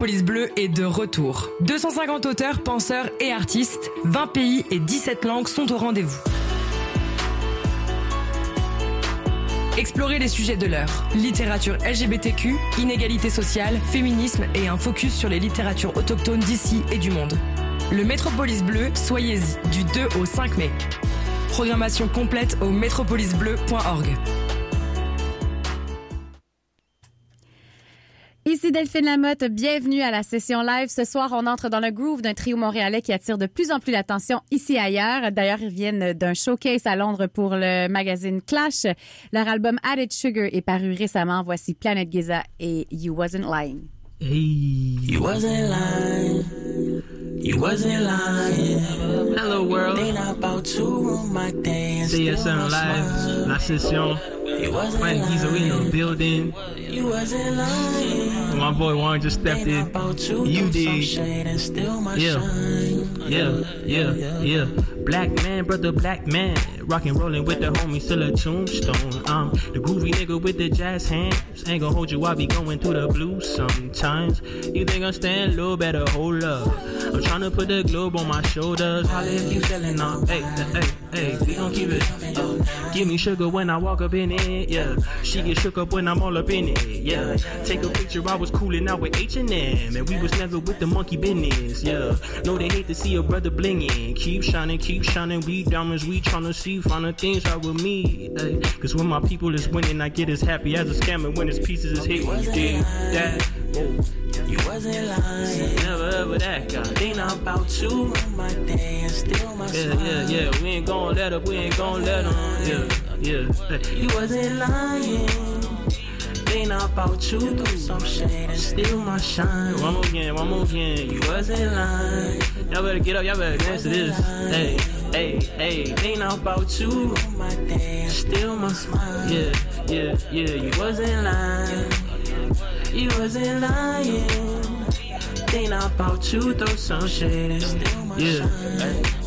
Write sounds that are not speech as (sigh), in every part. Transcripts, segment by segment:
Police Bleu est de retour. 250 auteurs, penseurs et artistes, 20 pays et 17 langues sont au rendez-vous. Explorez les sujets de l'heure. Littérature LGBTQ, inégalité sociale, féminisme et un focus sur les littératures autochtones d'ici et du monde. Le Métropolis Bleu, soyez-y, du 2 au 5 mai. Programmation complète au métropolisbleu.org. Ici Delphine Lamotte, bienvenue à la session live. Ce soir, on entre dans le groove d'un trio montréalais qui attire de plus en plus l'attention ici et ailleurs. D'ailleurs, ils viennent d'un showcase à Londres pour le magazine Clash. Leur album Added Sugar est paru récemment. Voici Planet Giza et You Wasn't Lying. Hey. You wasn't lying. You wasn't lying. Hello world. They not about to ruin my day and still CSM my Live, la session. You wasn't Frank we in the building. You wasn't lying. My boy Warren just stepped in. to You did. shade and still my Yeah. shine. Yeah, yeah, yeah. Black man, brother, black man. Rockin' rollin' with the homie, still a tombstone. Um, the groovy nigga with the jazz hands. Ain't gon' hold you, I be going through the blues sometimes. You think I'm staying low, better hold up. I'm tryna put the globe on my shoulders. Holla if you feelin' up. Hey, hey, hey, we gon' keep it. Uh, give me sugar when I walk up in it, yeah. She get shook up when I'm all up in it, yeah. Take a picture, I was coolin' out with H&M, and we was never with the monkey business, yeah. No, they hate to see a brother blingin'. Keep shining, keep shining, we diamonds, we tryna see finer things out with me, ay. Cause when my people is winning, I get as happy as a scammer when his pieces is hit. You dig that? You wasn't lying. Never ever that guy. Not about to ruin my day and still my Yeah, smile. yeah, yeah. We ain't gon' let up. We ain't gon' let them. Yeah, yeah. Hey. You wasn't lying. Not about to throw some shade and steal my shine. One more again, one more again. You You wasn't lying. Y'all better get up. Y'all better dance to this. Hey, hey, hey. Not about to ruin my day steal my smile. Yeah, yeah, yeah. You wasn't lying. You wasn't lying. Not about to throw some shade and steal my Yeah. shine.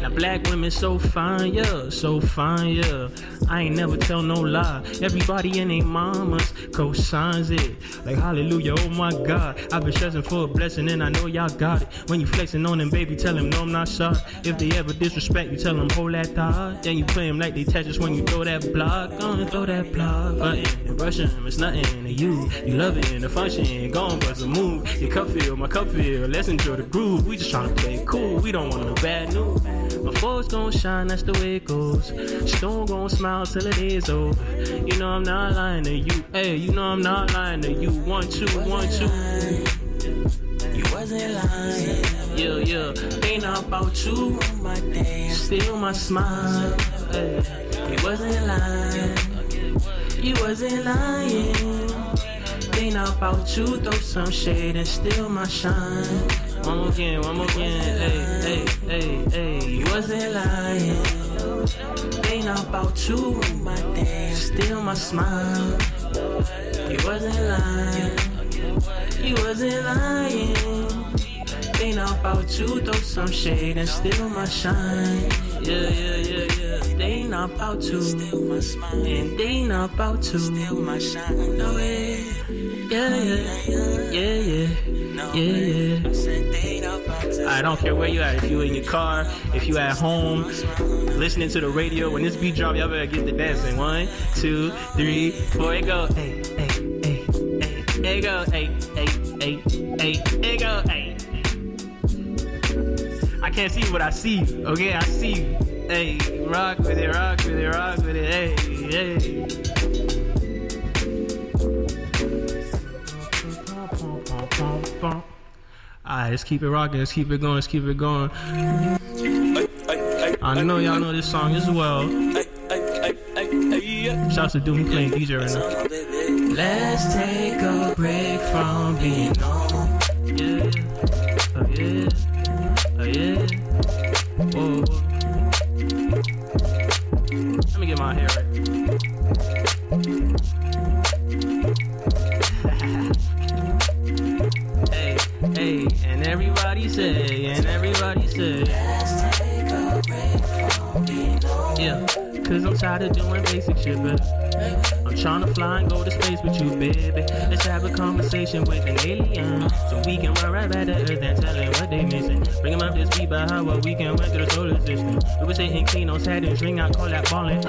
Now black women so fine, yeah, so fine, yeah. I ain't never tell no lie. Everybody and their mamas co-signs it. Like hallelujah, oh my God. I've been stressing for a blessing and I know y'all got it. When you flexing on them, baby, tell them no, I'm not sorry. If they ever disrespect you, tell them hold that thought. Then you play them like they Tetris when you throw that block. Gonna throw that block. Button and brush 'em, it's nothing to you. You love it, the function, go on, bust a move. Your cup feel, my cup feel. Let's enjoy the groove. We just tryna play cool. We don't want no bad news. Before it's gonna shine, that's the way it goes. Stone gonna smile till it is over. You know I'm not lying to you. Hey, you know I'm not lying to you. One, two, one, two. You wasn't lying. Yeah, yeah. Not about to ruin my day and Steal my smile. Hey. You wasn't lying. You wasn't lying. Not about you, throw some shade and steal my shine. One more again, one more again. Hey, hey, hey, hey. You wasn't lying. Not about you, my day and steal my smile. You wasn't lying. You wasn't lying. They not about to throw some shade and steal my shine. Yeah, yeah, yeah, yeah. They not about to steal my smile. And they not about to steal my shine. No way. Yeah, yeah, yeah, yeah. No Yeah, way. yeah. I said they not about to I don't care where you at. If you in your car, if you at home, listening to the radio. When this beat drop, y'all better get the dancing. One, two, three, four. It go. Hey, hey, hey, hey. It go. Hey, hey, hey, hey. It go. Hey. I can't see what I see. Okay, I see. Hey, rock with it, rock with it, rock with it. Hey, hey. Alright, let's keep it rocking, let's keep it going, let's keep it going. I know y'all know this song as well. Shouts to Doom playing DJ right now. Let's take a break from being home. Tired of doing basic shit, but I'm trying to fly and go to space with you, baby. Let's have a conversation with an alien. So we can run right back to Earth and tell them what they missing. Bring them up to speed by how we can went through the solar system. We was hitting clean on Saturn's ring, I call that ballin'.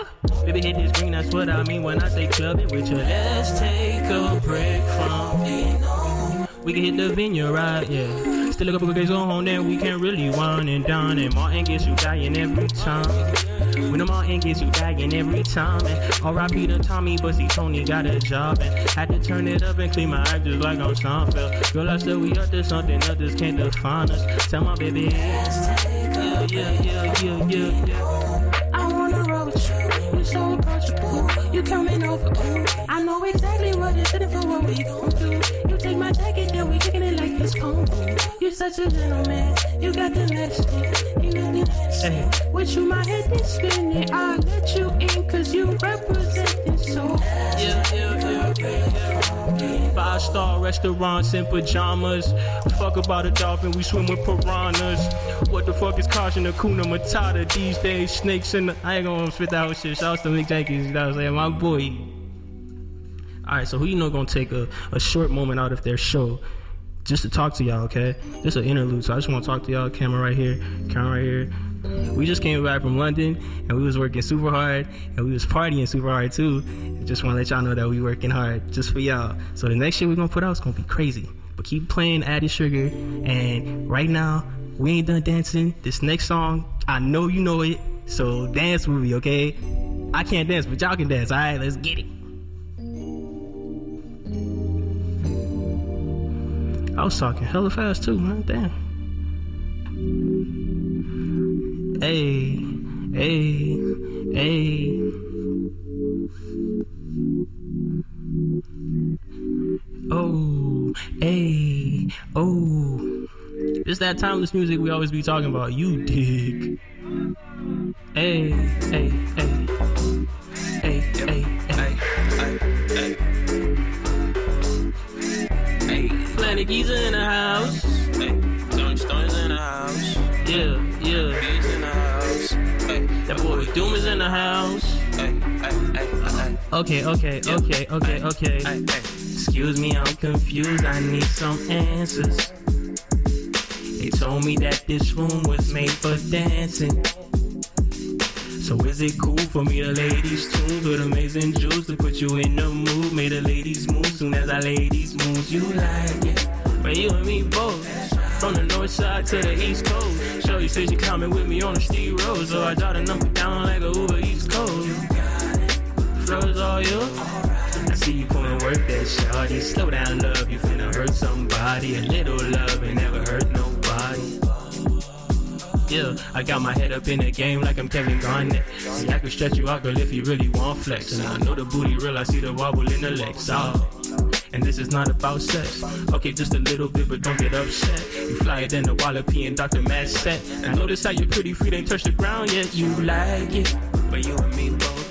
Baby, hit this green, that's what I mean when I say clubbing with you. Let's take a break from it. We can hit the vineyard, right? Yeah. Still a couple of days on home, then we can really wind and down. And Martin gets you dying every time. When the Martin gets you dying every time. And R.I.P. to Tommy, but see Tony got a job. And had to turn it up and clean my eyes just like I'm Seinfeld. Girl, I said we up to something others can't define us. Tell my baby, yeah, yeah, yeah, yeah, yeah, yeah. I wanna roll with you. You're so approachable. You coming over. Ooh. I know such a gentleman. You got the medicine. You got the medicine. Hey. With you, my head is spinning. I let you in, cause you represent it so. Yeah, yeah, yeah. Five star restaurants in pajamas. Fuck about a dolphin, we swim with piranhas. What the fuck is causing the kuna matata these days? Snakes in the. I ain't gonna fit that shit. Shout out to Mick Jenkins, you know what I'm saying? My boy. Alright, so who you know gonna take a, a short moment out of their show just to talk to y'all, okay? This is an interlude, so I just wanna talk to y'all. Camera right here, camera right here. We just came back from London and we was working super hard and we was partying super hard too. Just wanna let y'all know that we working hard just for y'all. So the next shit we gonna put out is gonna be crazy. But keep playing Added Sugar and right now we ain't done dancing. This next song, I know you know it, so dance with me, okay? I can't dance, but y'all can dance. Alright, let's get it. I was talking hella fast too, man. Damn. Hey, hey, hey. Oh, hey, oh. It's that timeless music we always be talking about. You dig. Hey, hey, hey. Hey, hey, hey. Planet in the house. Hey, Stone's in the house. Yeah, yeah. Beats in the house. Hey, That boy Doom is in the house. hey, hey, hey, hey. Okay, okay, okay, okay, okay. Hey, hey. Excuse me, I'm confused. I need some answers. They told me that this room was made for dancing. So is it cool for me to lay these tunes with amazing juice to put you in the mood? Made the ladies move soon as I lay these moves. You like it, but you and me both. From the north side to the east coast. Shorty said she coming with me on the steep road, so I jot a number down like a Uber East Coast. Flows all yours. I see you pulling work that shawty. Slow down, love. You finna hurt somebody. A little love ain't never hurt nobody. Yeah, I got my head up in the game like I'm Kevin Garnett. See, I can stretch you out, girl, if you really want flex. And I know the booty real, I see the wobble in the legs. Oh. And this is not about sex. Okay, just a little bit, but don't get upset. You flyer than the Wallopy and Dr. Mad set. I notice how your pretty feet ain't touch the ground yet. You like it, but you and me both.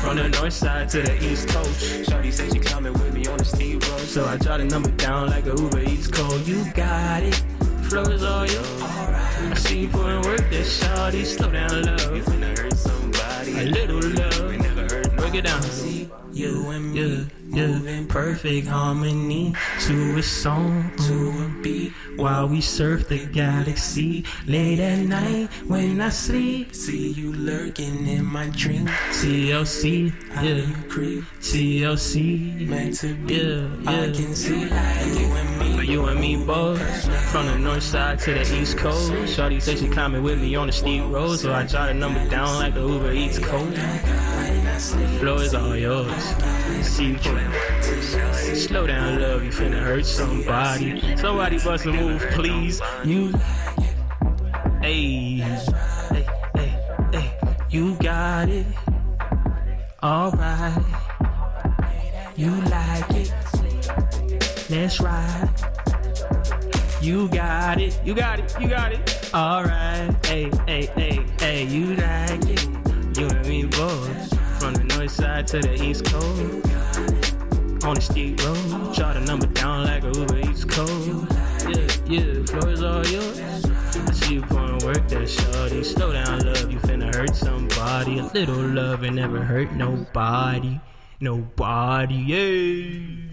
From the north side to the east coast. Shorty say she coming with me on the steep road. So I jot a number down like a Uber East Coast. You got it. Flow is all yours. I see you putting work that shawty. Slow down, love. You finna hurt somebody. A little love. We never heard Break it down. See you and me. Yeah, yeah. Perfect harmony to a song, to a beat. While we surf the galaxy late at night when I sleep. See you lurking in my dream. TLC, yeah. Creep, TLC, meant to be. yeah, yeah. I can see like you and me. You and me both From the north side to the east coast Shorty say she climbing with me on the steep road So I jot a number down like the Uber Eats code Flow is all yours. See you Slow down love, you finna hurt somebody. Somebody bust a move please. You Hey Hey, hey, hey. You got it. Alright You like it. Let's ride. You got it, you got it, you got it. Alright, hey, hey, hey, hey, you like it. You and me both. The north side to the east coast. On the steep road. Jot a number down like a Uber East Coast. Yeah, yeah, floor is all yours. I see you pouring work, that shorty. Slow down, love, you finna hurt somebody. A little love and never hurt nobody. Nobody, yeah.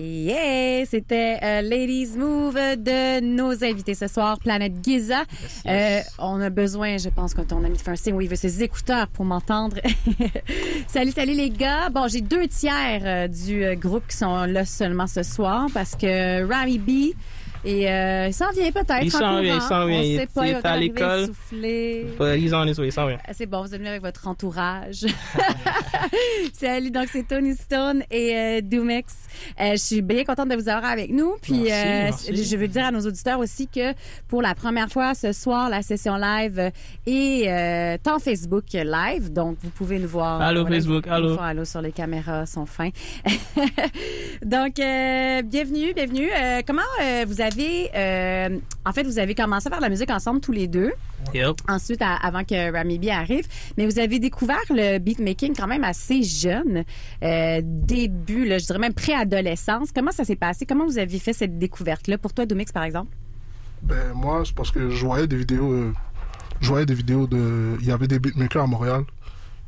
Yeah, c'était euh, Ladies Move de nos invités ce soir, Planète Giza. Euh, on a besoin, je pense, quand on a mis signe où il veut ses écouteurs pour m'entendre. (laughs) salut, salut les gars. Bon, j'ai deux tiers euh, du euh, groupe qui sont là seulement ce soir parce que Rami B et euh, il s'en vient peut-être. Il en s'en vient, il s'en vient. Il- pas, il il est à l'école. But he's on his way, ça vient. C'est bon, vous êtes venu avec votre entourage. (laughs) Salut, donc c'est Tony Stone et euh, Doomex. Euh, je suis bien contente de vous avoir avec nous. Puis Merci, euh, merci. je veux dire à nos auditeurs aussi que pour la première fois ce soir, la session live est euh, en Facebook live. Donc vous pouvez nous voir. Allô, Voilà, Facebook, ils allô. allô sur les caméras, sont fins. (laughs) donc euh, bienvenue, bienvenue. Euh, comment euh, vous avez, euh, en fait, vous avez commencé à faire de la musique ensemble tous les deux Yep. ensuite à- avant que Rami B arrive. Mais vous avez découvert le beatmaking quand même assez jeune, euh, début, là, je dirais même préadolescence. Comment ça s'est passé? Comment vous avez fait cette découverte-là? Pour toi, Domix, par exemple? Ben, moi, c'est parce que je voyais des vidéos. euh, je voyais des vidéos de. Il y avait des beatmakers à Montréal.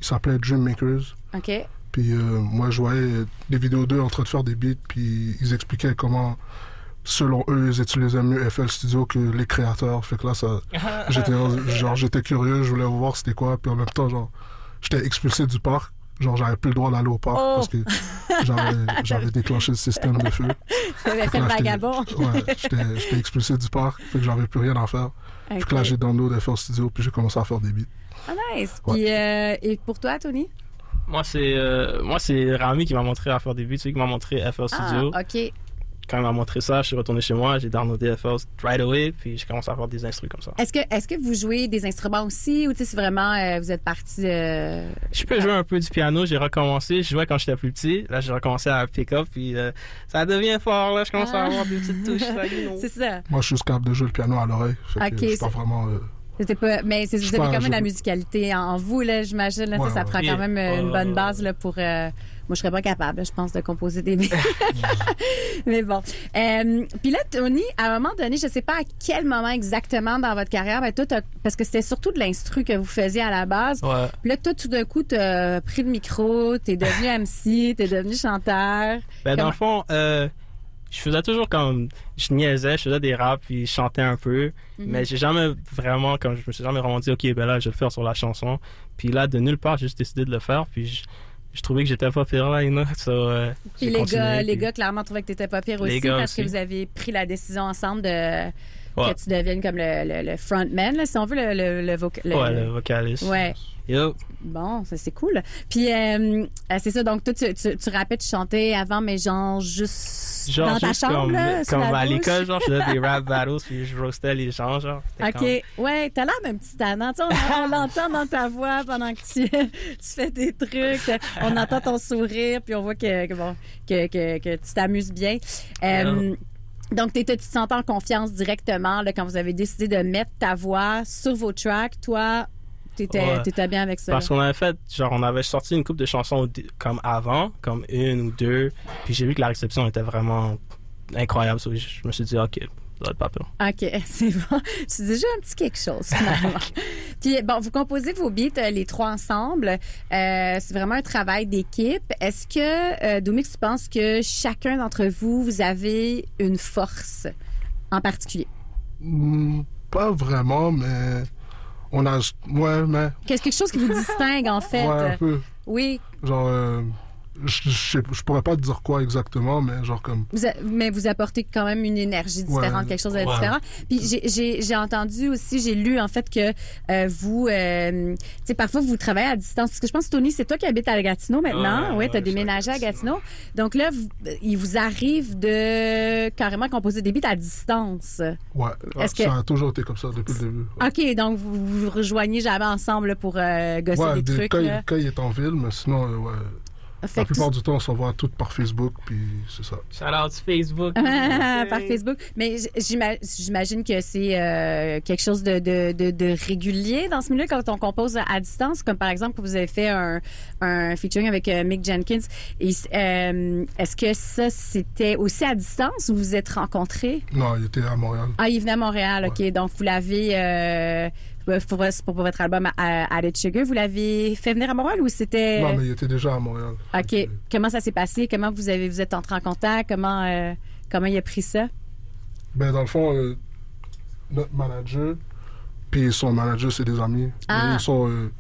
Ils s'appelaient Dream Makers. OK. Puis euh, moi, je voyais des vidéos d'eux en train de faire des beats. Puis ils expliquaient comment, selon eux, ils utilisaient mieux FL Studio que les créateurs. Fait que là, ça. (laughs) J'étais genre, j'étais curieux. Je voulais voir c'était quoi. Puis en même temps, genre, j'étais expulsé du parc. Genre, j'avais plus le droit d'aller au parc Oh! parce que j'avais, j'avais déclenché le système de feu. (laughs) Avez fait le Là, j'étais- vagabond. (laughs) Ouais, j'étais j'étais expulsé du parc, fait que j'avais plus rien à faire. Fait que là, j'ai download FL Studio, puis j'ai commencé à faire des beats. Ah, nice. Puis, euh, et pour toi, Tony? Moi, c'est euh, moi c'est Rami qui m'a montré à faire des beats, celui qui m'a montré FL Studio. Ah, OK. Quand il m'a montré ça, je suis retourné chez moi, j'ai downloadé FL right away, puis j'ai commencé à faire des instruments comme ça. Est-ce que, est-ce que vous jouez des instruments aussi ou tu sais, c'est vraiment, euh, vous êtes parti. euh, Je peux jouer un peu du piano, j'ai recommencé, je jouais quand j'étais plus petit, là j'ai recommencé à pick up, puis euh, ça devient fort, là je commence à Ah. avoir des petites touches. (laughs) C'est ça. Moi, je suis juste capable de jouer le piano à l'oreille. Ok, je suis pas vraiment. euh, C'était pas, mais vous avez quand même la musicalité en, en vous, là, j'imagine. Ouais, ça, ça ouais. prend quand même euh, une bonne base là, pour. Moi, je serais pas capable, là, je pense, de composer des beats. (laughs) mais bon. Euh, Puis là, Tony, à un moment donné, je sais pas à quel moment exactement dans votre carrière, ben, toi, parce que c'était surtout de l'instru que vous faisiez à la base. Ouais. Puis là, toi, tout d'un coup, t'as pris le micro, t'es devenu (laughs) MC, t'es devenu chanteur. Ben, dans le fond, euh, je faisais toujours comme. Je niaisais, je faisais des raps, puis je chantais un peu. Mhm. Mais j'ai jamais vraiment, comme je me suis jamais vraiment dit, OK, ben là, je vais le faire sur la chanson. Puis là, de nulle part, j'ai juste décidé de le faire. Puis je, je trouvais que j'étais pas pire know. So, euh, Puis les gars, les puis- gars clairement trouvaient que t'étais pas pire aussi parce que vous avez pris la décision ensemble de Ouais. que tu deviennes comme le, le, le frontman, là, si on veut, le, le, le, Ouais, le vocaliste. Ouais. Yo. Bon, ça c'est cool. Puis euh, euh, c'est ça, donc toi tu, tu, tu rappais, tu chantais avant, mais genre juste Genre, dans ta juste chambre, comme, là, comme à l'école, genre, je faisais des rap (laughs) battles, puis je roastais les gens, genre. OK. Ouais, t'as l'air d'un petit. Tu sais, on, on (laughs) l'entend dans ta voix pendant que tu, (laughs) tu fais tes trucs. On entend ton sourire, puis on voit que, que bon, que, que, que tu t'amuses bien. Euh, donc, tu te en confiance directement là, quand vous avez décidé de mettre ta voix sur vos tracks. Toi, t'étais Ouais. bien avec ça. Parce qu'on avait fait, genre, on avait sorti une couple de chansons comme avant, comme une ou deux. Puis j'ai vu que la réception était vraiment incroyable. So, je me suis dit, OK, ça doit être pas pire. OK, (laughs) c'est bon. C'est déjà un petit quelque chose, finalement. (laughs) Puis, bon, vous composez vos beats, euh, les trois ensemble. Euh, c'est vraiment un travail d'équipe. Est-ce que, euh, Dominique, tu penses que chacun d'entre vous, vous avez une force en particulier? hmm, pas vraiment, mais. On a. Ouais, mais. Qu'est-ce quelque chose qui vous distingue, en fait? Ouais, un peu. Oui, Genre. euh, je, je, je pourrais pas te dire quoi exactement, mais genre comme. vous a- mais vous apportez quand même une énergie différente, Ouais. quelque chose de Ouais. différent. Puis j'ai- j'ai j'ai entendu aussi, j'ai lu en fait que euh, vous, euh, tu sais, parfois vous travaillez à distance. Parce que je pense, Tony, c'est toi qui habites à Gatineau maintenant. Ouais, oui, tu as ouais, déménagé à Gatineau. Donc là, vous- il vous arrive de carrément composer des beats à distance. Ouais. Est-ce que- Ça a toujours été comme ça depuis le début. Ouais. OK, donc vous vous rejoignez jamais ensemble là, pour euh, gosser Ouais, des des- trucs. quand, il- quand il est en ville, mais sinon, euh, ouais. Fait La plupart du temps, on s'envoie toutes par Facebook, puis c'est ça. Shout out Facebook. Ah, par Facebook. Mais j'imagine que c'est euh, quelque chose de, de, de, de régulier dans ce milieu quand on compose à distance, comme par exemple vous avez fait un, un featuring avec euh, Mick Jenkins. Euh, Est-ce que ça, c'était aussi à distance ou vous vous êtes rencontrés? Non, il était à Montréal. Ah, il venait à Montréal, OK. Donc, vous l'avez... Euh, pour, votre album euh, Added Sugar, vous l'avez fait venir à Montréal ou c'était... Non, mais il était déjà à Montréal. OK. Comment ça s'est passé? Comment vous avez vous êtes entrés en contact? Comment, euh, comment il a pris ça? Ben, dans le fond, euh, notre manager, puis son manager, c'est des amis. Ah. Ils, sont, euh,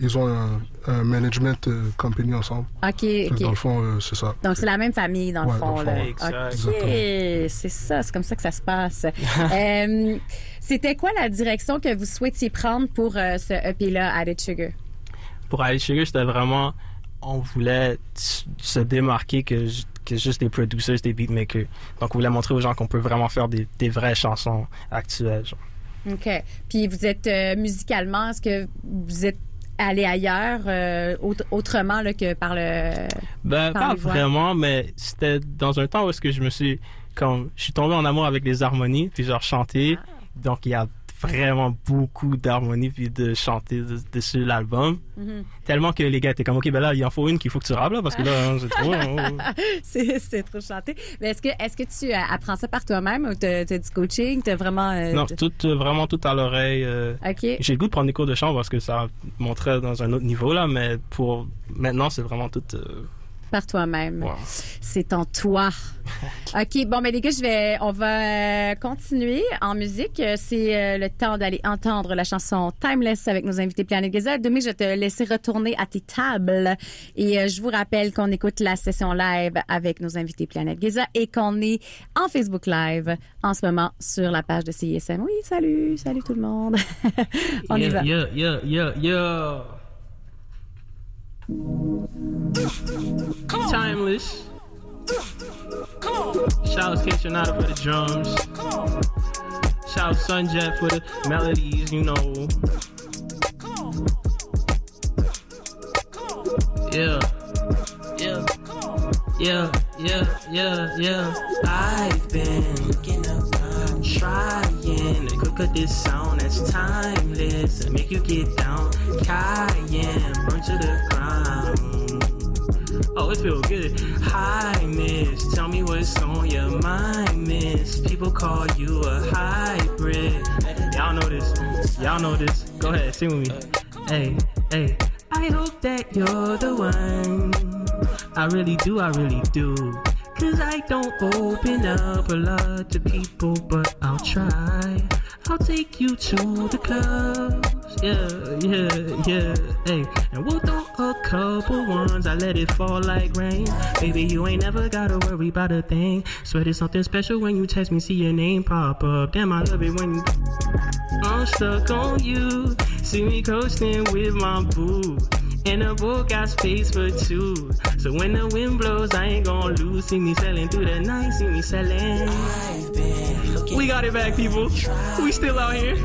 ils ont un, un management euh, company ensemble. OK, Fait que OK. Dans le fond, euh, c'est ça. Donc, c'est la même famille, dans le fond. dans le là. fond, exact. OK, c'est ça, c'est comme ça que ça se passe. (laughs) Euh, C'était quoi la direction que vous souhaitiez prendre pour euh, ce EP-là, Added Sugar? Pour aller Sugar, c'était vraiment. On voulait se démarquer que, que juste des producers, des beatmakers. Donc, on voulait montrer aux gens qu'on peut vraiment faire des, des vraies chansons actuelles. genre. OK. Puis, vous êtes euh, musicalement, est-ce que vous êtes allé ailleurs, euh, autre- autrement là, que par le... Ben, Par pas vraiment, mais c'était dans un temps où est-ce que je me suis. Comme, je suis tombé en amour avec les harmonies, puis genre chanter. Ah. Donc, il y a vraiment beaucoup d'harmonies, puis de chanter de- dessus l'album. Mhm. Tellement que les gars étaient comme, OK, ben là, il en faut une qu'il faut que tu rappes, là, parce que là, hein, c'est trop. hein. (laughs) c'est c'est trop chanté. Mais est-ce que, est-ce que tu euh, apprends ça par toi-même ou t'as du coaching? T'as vraiment... euh, non, tout, euh, vraiment tout à l'oreille. euh, OK. J'ai le goût de prendre des cours de chant parce que ça montrait dans un autre niveau, là, mais pour maintenant, c'est vraiment tout. euh, Par toi-même. wow. C'est en toi. (laughs) OK, bon, mais les gars, je vais, on va continuer en musique. C'est euh, le temps d'aller entendre la chanson Timeless avec nos invités Planet Gaza. Demain, je vais te laisser retourner à tes tables. Et euh, je vous rappelle qu'on écoute la session live avec nos invités Planet Gaza et qu'on est en Facebook Live en ce moment sur la page de CISM. Oui, salut, salut tout le monde. (laughs) on y yeah, va. Yeah, yeah, Timeless. Shout out Kaytranada for the drums. Shout out Sunjet for the melodies, you know. Yeah. Yeah. Yeah, yeah, yeah. I've been looking Trying up this sound that's timeless and make you get down. Cayenne, burn to the ground. Oh, it feels good. Hi, miss. Tell me what's on your mind, miss. People call you a hybrid. Y'all know this. Y'all know this. Go ahead, sing with me. Hey, hey. I hope that you're the one. I really do, I really do. Cause I don't open up a lot to people, but I'll try. I'll take you to the clubs. Yeah, yeah, yeah. Hey, and we'll throw a couple ones. I let it fall like rain. Baby, you ain't never gotta worry about a thing. Swear it's something special when you text me, see your name pop up. Damn, I love it when you. I'm stuck on you. See me coasting with my boo. And the boat got space for two. So when the wind blows, I ain't gonna lose. See me sailing through the night, see me looking We got it back, people. We still out here.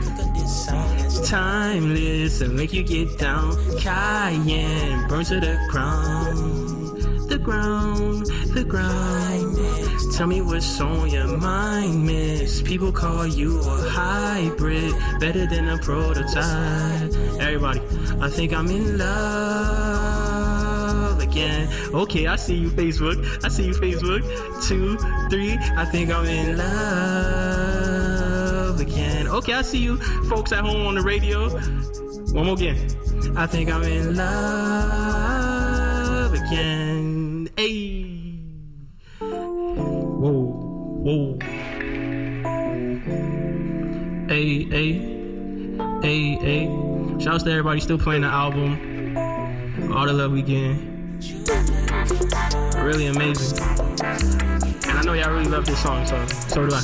Timeless and make you get down. Cayenne, burn to the ground. The ground, the ground. Tell me what's on your mind, miss. People call you a hybrid, better than a prototype. Everybody, I think I'm in love again. Okay, I see you, Facebook. I see you, Facebook. Two, three, I think I'm in love again. Okay, I see you, folks at home on the radio. One more again. I think I'm in love again. Whoa. Hey, hey, hey, hey. Shouts to everybody still playing the album. All the love we getting. Really amazing. And I know y'all really love this song, so so do I.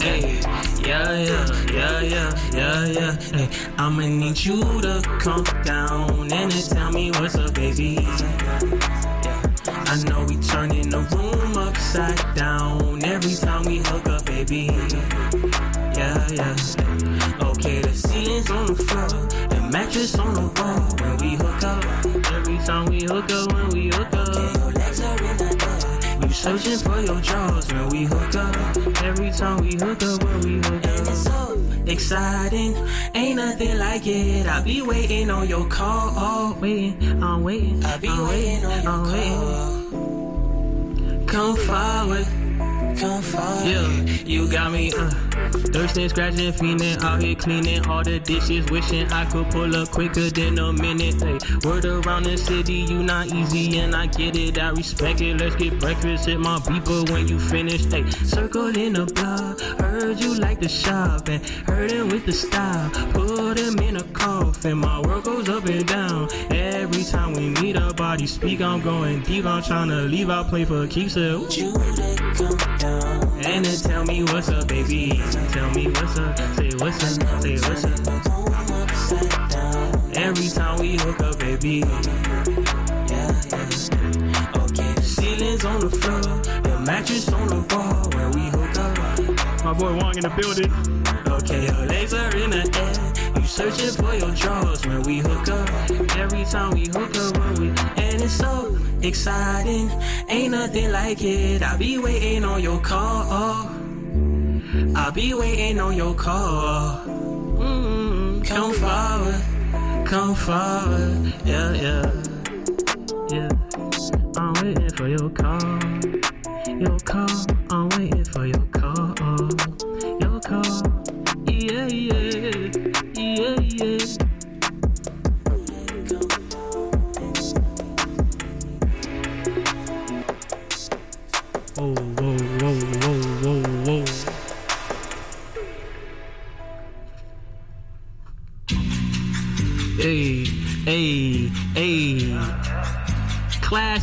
Hey, yeah, yeah, yeah, yeah, yeah, yeah. Hey, I'ma need you to come down and tell me what's up, baby. I know we turning the room upside down every time we hook up, baby. Yeah, yeah. Okay, the ceiling's on the floor, the mattress on the wall. When we hook up, Every time we hook up, when we hook up. Your legs are in the air. You searching for your drawers when we hook up. Every time we hook up, when we hook up. And it's so exciting. Ain't nothing like it. I be waiting on your call. Waiting, I'm waiting. I be I'm waiting on your I'm waiting. Come forward. Come forward. Yeah, you got me. Uh. Thirsting, scratching, feeling out here cleaning all the dishes, wishing I could pull up quicker than a minute. Hey, word around the city, you not easy, and I get it, I respect it. Let's get breakfast, hit my beeper when you finish. Hey, circle in the block, heard you like the shop, and him with the style. Put him in a coffin, my world goes up and down. Every time we meet up, body speak, I'm going deep. I'm trying to leave, I play for keeps it. You to come down. And then tell me what's up, baby. Tell me what's up. Say what's up. Say what's up. The room upside down. Every time we hook up, baby. Yeah, yeah. Okay, Ceilings on the floor, the mattress on the wall when we hook up. My boy Wong in the building. Okay, your legs are in the air. Searching for your drawers when we hook up. Every time we hook up, when we and it's so exciting. Ain't nothing like it. I'll be waiting on your call. I'll be waiting on your call. Mm, come forward, come forward. Yeah, yeah, yeah. I'm waiting for your call. Your call.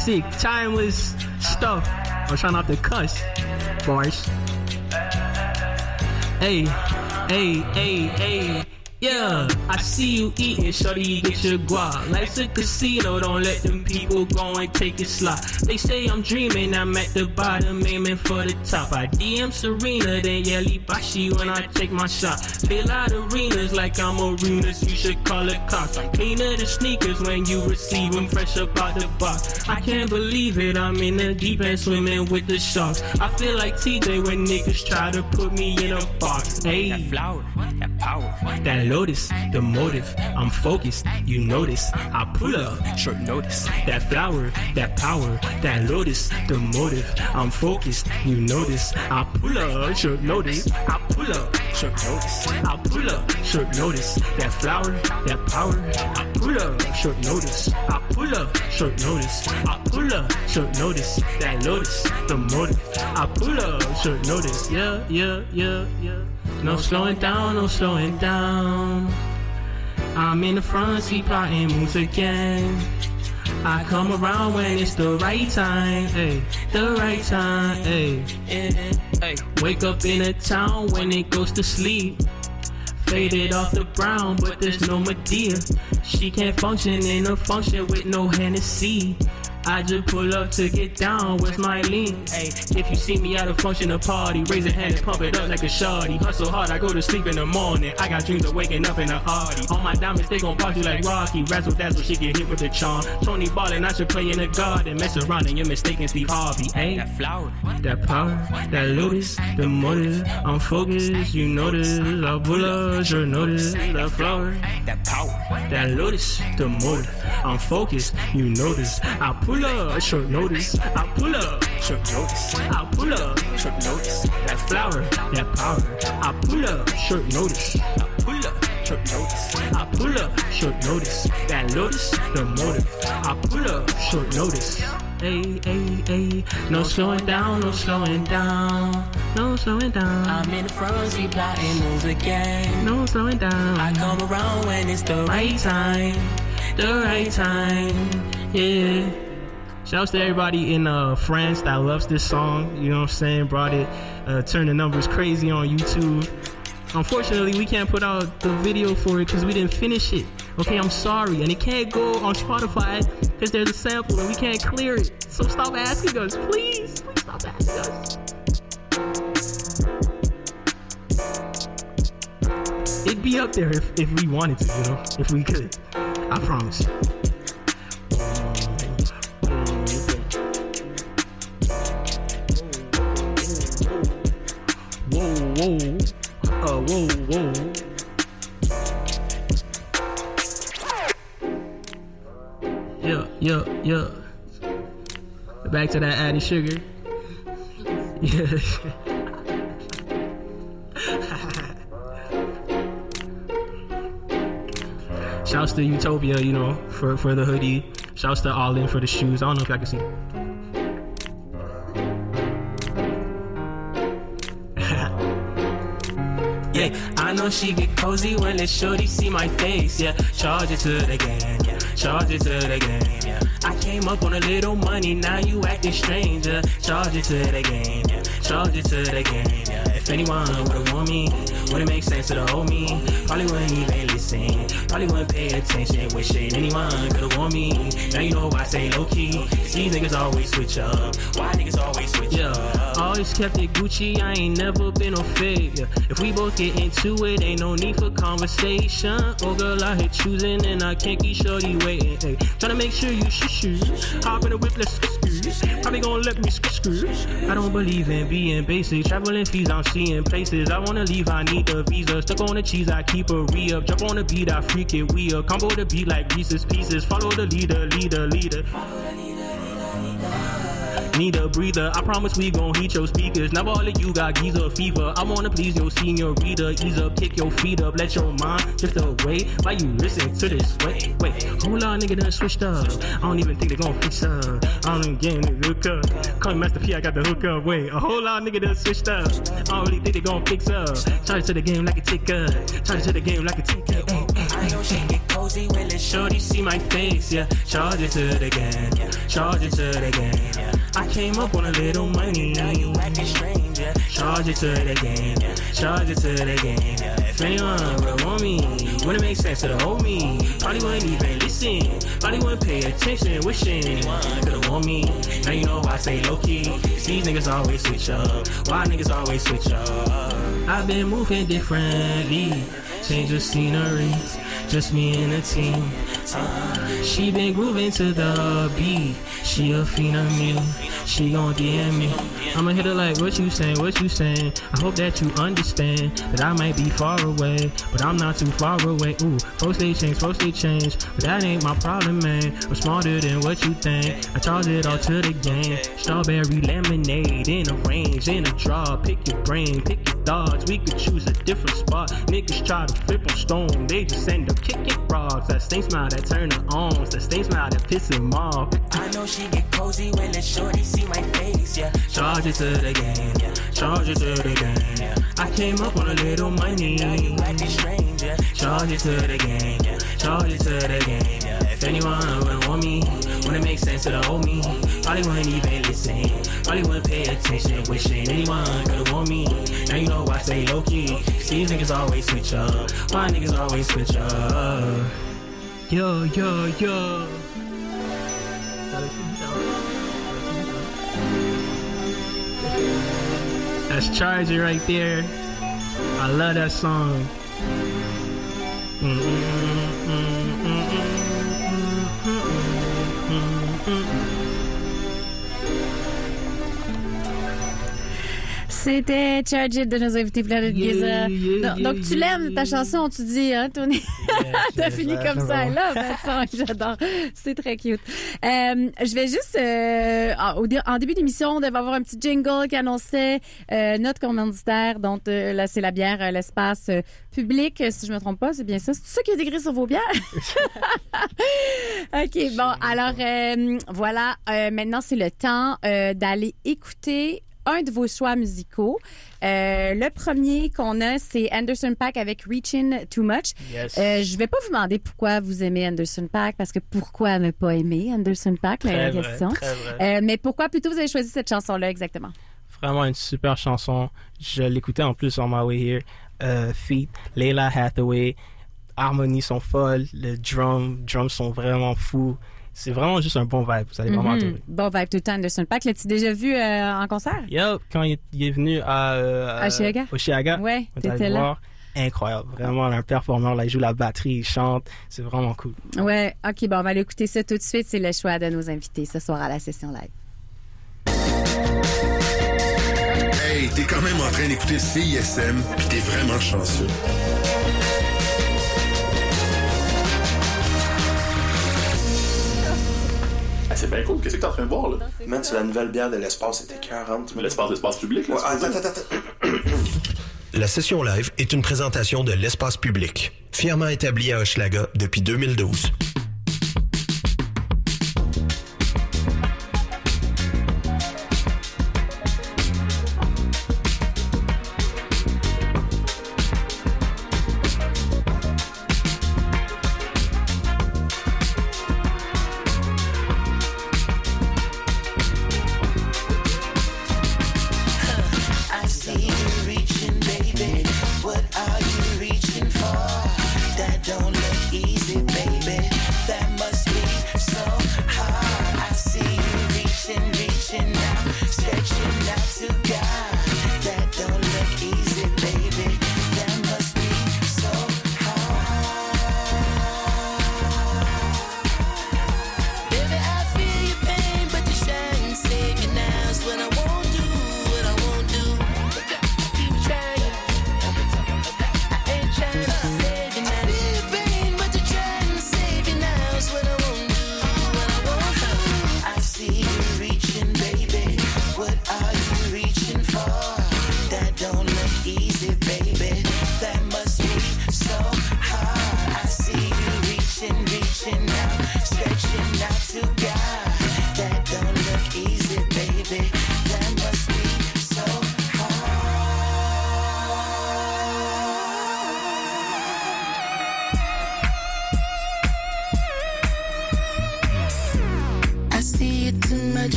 Classic, timeless stuff. I'm trying not to cuss. Bars. Hey, hey, hey, hey. Yeah, I see you eating, shorty, get your guap. Life's a casino, don't let them people go and take it slot. They say I'm dreaming, I'm at the bottom, aiming for the top. I DM Serena, then Yelly Bashi when I take my shot. Fill out arenas like I'm arenas, you should call it cops. I'm cleaner the sneakers when you receive them fresh up out the box. I can't believe it, I'm in the deep end swimming with the sharks. I feel like TJ when niggas try to put me in a box. Hey, that flower, that power, that lotus, the motive. I'm focused, you notice. I pull up, short notice. That flower, that power, that lotus, the motive. I'm focused, you notice. I pull up, short notice. I pull up, short notice. I pull up, short notice. That flower, that power. I pull up, short notice. I pull up, short notice. I pull up, short notice. That lotus, the motive. I pull up, short notice. Yeah, yeah, yeah, yeah. No slowing down, no slowing down. I'm in the front seat plotting moves again. I come around when it's the right time, hey, the right time, hey, hey. Wake up in a town when it goes to sleep. Faded off the brown, but there's no Medea. She can't function in a function with no Hennessy. I just pull up to get down, where's my lean? Hey, if you see me at a function or party, raise a hand and pump it up like a shawty. Hustle hard, I go to sleep in the morning. I got dreams of waking up in a party. All my diamonds, they gon' party like Rocky. Razzle dazzle, she get hit with the charm. Tony ballin', I should play in the garden. Mess around and you're mistaken Steve Harvey. Hey, that flower, that power, that lotus, the motive. I'm focused, you notice. I pull up, sure notice. That flower, that power, that lotus, the motive. I'm focused, you notice. I pull up, short notice. I pull up, short notice. I pull up, short notice. That flower, that power. I pull up, short notice. I pull up, short notice. I pull up, short notice. That lotus, the motive. I pull up, short notice. Hey, hey, hey, no slowing down, no slowing down, no slowing down, I'm in the front seat plotting moves again. no slowing down. I come around when it's the right time. the right time. Yeah. Shouts to everybody in uh, France that loves this song. You know what I'm saying? Brought it, uh, turned the numbers crazy on YouTube. Unfortunately, we can't put out the video for it because we didn't finish it. Okay, I'm sorry. And it can't go on Spotify because there's a sample and we can't clear it. So stop asking us, please. Please stop asking us. It'd be up there if, if we wanted to, you know, if we could. I promise. Uh, whoa, whoa, whoa. Yo, yo, yo. Back to that added sugar. Yeah. (laughs) Shouts to Utopia, you know, for, for the hoodie. Shouts to All In for the shoes. I don't know if I can see. I know she get cozy when the shorty see my face. Yeah, charge it to the game. Yeah, charge it to the game. Yeah, I came up on a little money, now you acting strange. Yeah, charge it to the game. Yeah, charge it to the game. Yeah, if anyone would've want me, wouldn't make sense to the me. Probably wouldn't even listen. Probably wouldn't pay attention. Wishing anyone could've want me. Now you know why I say low key. 'Cause these niggas always switch up. Why niggas always switch up? Always kept it Gucci. I ain't never been fake. Yeah. If we both get into it, ain't no need for conversation. Oh girl, I hit choosing and I can't keep shorty waiting. Hey, tryna make sure you shoot shoot. Hop in the whip, let's screw. Probably gonna let me screw. I don't believe in being basic. Traveling fees, I'm seeing places. I wanna leave, I need the visa. Stuck on the cheese, I keep a re up. Jump on the beat, I freak it. We up. Combo the beat like Reese's Pieces. Follow the leader, leader, leader. Need a breather. I promise we gon' heat your speakers. Now all of you got geezer fever. I wanna please your senior reader. Ease up, kick your feet up, let your mind drift away. Why you listen to this? Wait, wait. Hold on, nigga done switched up. I don't even think they gon' fix up. I don't even get the hook up. Call me Master P, I got the hook up. Wait, a whole lot nigga done switched up. I don't really think they gon' fix up. Charge to the game like a ticket. Charge to the game like a ticket. She get cozy when the shorty see my face, yeah. Charge it to the game, yeah. Charge it to the game, yeah. I came up on a little money, now you acting strange, yeah. Charge it to the game, yeah. Charge it to the game, yeah. If anyone would want me, wouldn't make sense to the whole me. Probably wouldn't even listen, probably wouldn't pay attention. Wishing anyone could've want me. Now you know why I say low key. 'cause these niggas always switch up. Why niggas always switch up? I've been moving differently, change of scenery, just me and the team. Uh, she been grooving to the beat, she a fiend of me, she gon' DM me. I'ma hit her like, what you saying, what you saying? I hope that you understand that I might be far away, but I'm not too far away. Ooh, post they change, post they change, but that ain't my problem, man. I'm smarter than what you think. I charge it all to the game. Strawberry lemonade in a range, in a draw. Pick your brain, pick your thoughts. We could choose a different spot. Niggas try to flip on stone, they just end up kicking frogs. That same smile that turn her on, that same smile that piss off. I know she get cozy when the shorty see my face, yeah. Charge it to the game, yeah. Charge it to the game, yeah. I came up on a little money. Now you acting strange, yeah. Charge it to the game, yeah. Charge it to the game, yeah. If anyone would want me, wouldn't make sense to the old me. Probably wouldn't even listen, probably wouldn't pay attention. Wishing anyone could've want me. Now you know why I stay low key. 'cause these niggas always switch up. My niggas always switch up? Yo, yo, yo. That's Charger right there. I love that song. Mm-hmm. C'était Charge It de nos invités Planet Yeah, Giza. yeah, Donc, donc yeah, tu l'aimes, ta yeah. chanson, tu dis, hein, Tony? (laughs) T'as fini comme ça. That song. (laughs) J'adore. C'est très cute. Euh, je vais juste, euh, en, début d'émission, on devait avoir un petit jingle qui annonçait euh, notre commanditaire. Donc, euh, là, c'est la bière, l'espace public, si je me trompe pas. C'est bien ça. C'est ça qui est écrit sur vos bières? (laughs) OK, bon, alors, voilà. Maintenant, c'est le temps d'aller écouter un de vos choix musicaux. Euh, le premier qu'on a, c'est Anderson Pack avec Reaching Too Much. Yes. Euh, je vais pas vous demander pourquoi vous aimez Anderson Pack, parce que pourquoi ne pas aimer Anderson Pack, la vrai, question. Euh, mais pourquoi plutôt vous avez choisi cette chanson-là exactement? Vraiment une super chanson. Je l'écoutais en plus on my way here. Euh, feat, Layla Hathaway. Harmonies sont folles. Le drum, drums sont vraiment fous. C'est vraiment juste un bon vibe. Vous allez vraiment Mhm. adorer. Bon, vibe tout le temps Anderson Pack. L'as-tu déjà vu euh, en concert? Yup, quand il est, il est venu à, euh, À Chiaga? au Chiaga, Ouais, t'étais là. voir. Incroyable. Vraiment un performeur. Là, il joue la batterie, il chante. C'est vraiment cool. Ouais, ok, bon, on va aller écouter ça tout de suite. C'est le choix de nos invités ce soir à la session live. Hey, t'es quand même en train d'écouter CISM, pis t'es vraiment chanceux. Ah, c'est bien cool. Qu'est-ce que t'es en train de voir, là? Man, c'est la nouvelle bière de l'espace. C'était 40. L'espace d'espace public, là? Ouais, attends, attends, attends. La session live est une présentation de l'espace public, fièrement établie à Hochelaga depuis 2012. what I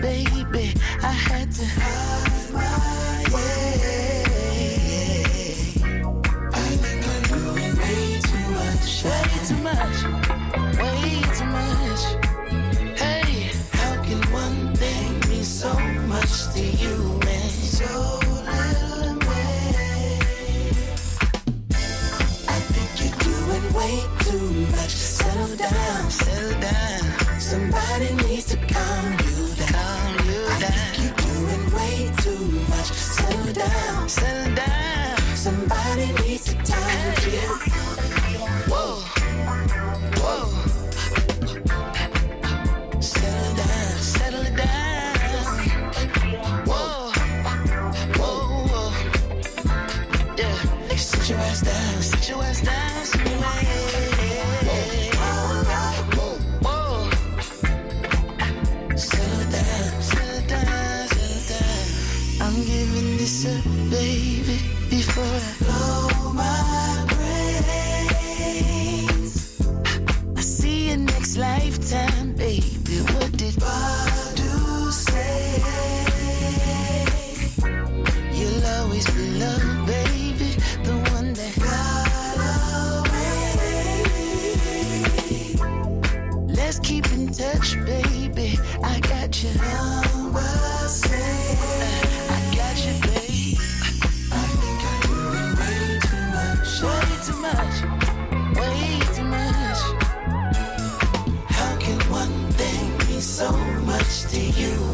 baby. I had to. much to you.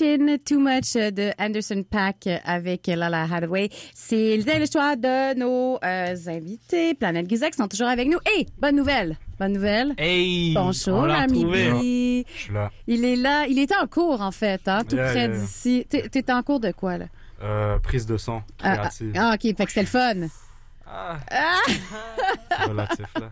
Too Much de Anderson Pack avec Lala Hathaway. C'est le choix de nos euh, invités, Planète Gizek, sont toujours avec nous. Hey, bonne nouvelle! Bonne nouvelle. Hey! Bonjour, on l'a ami retrouvé. Je suis là. Il est là. Il était en cours, en fait, hein, tout Yeah, près yeah. d'ici. T'es en cours de quoi, là? Euh, prise de son Ah, créative. ah, OK. Fait que c'était le fun. Ah, Ah! (laughs) relatif, là.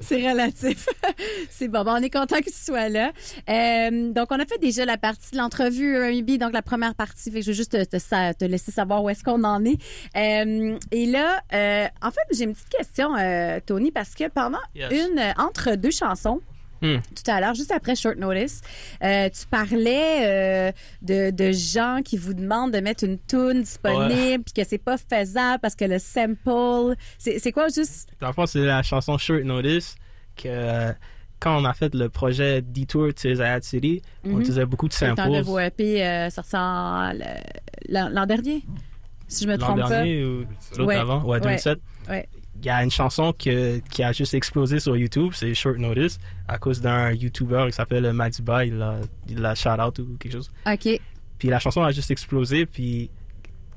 C'est relatif. (laughs) c'est bon. Bon, on est content que tu sois là. Euh, donc, on a fait déjà la partie de l'entrevue, Amibi, donc la première partie. Fait que je veux juste te, te sa- te laisser savoir où est-ce qu'on en est. Euh, et là, euh, en fait, j'ai une petite question, euh, Tony, parce que pendant Yes. une, entre deux chansons, Hmm. tout à l'heure, juste après Short Notice, euh, tu parlais euh, de, de gens qui vous demandent de mettre une tune disponible, puis que c'est pas faisable parce que le sample, c'est c'est quoi juste? Dans le c'est la chanson Short Notice que quand on a fait le projet Detour to Zayat City, on Mhm. utilisait beaucoup de le temps de samples. vos EP euh, le- l'an dernier, si je me trompe pas. dernier ou l'autre Ouais, avant, ouais, 2007. ouais. Il y a une chanson que- qui a juste explosé sur YouTube, c'est Short Notice, à cause d'un YouTuber qui s'appelle Max Bay, il l'a il l'a shout out ou quelque chose. OK. Puis la chanson a juste explosé, puis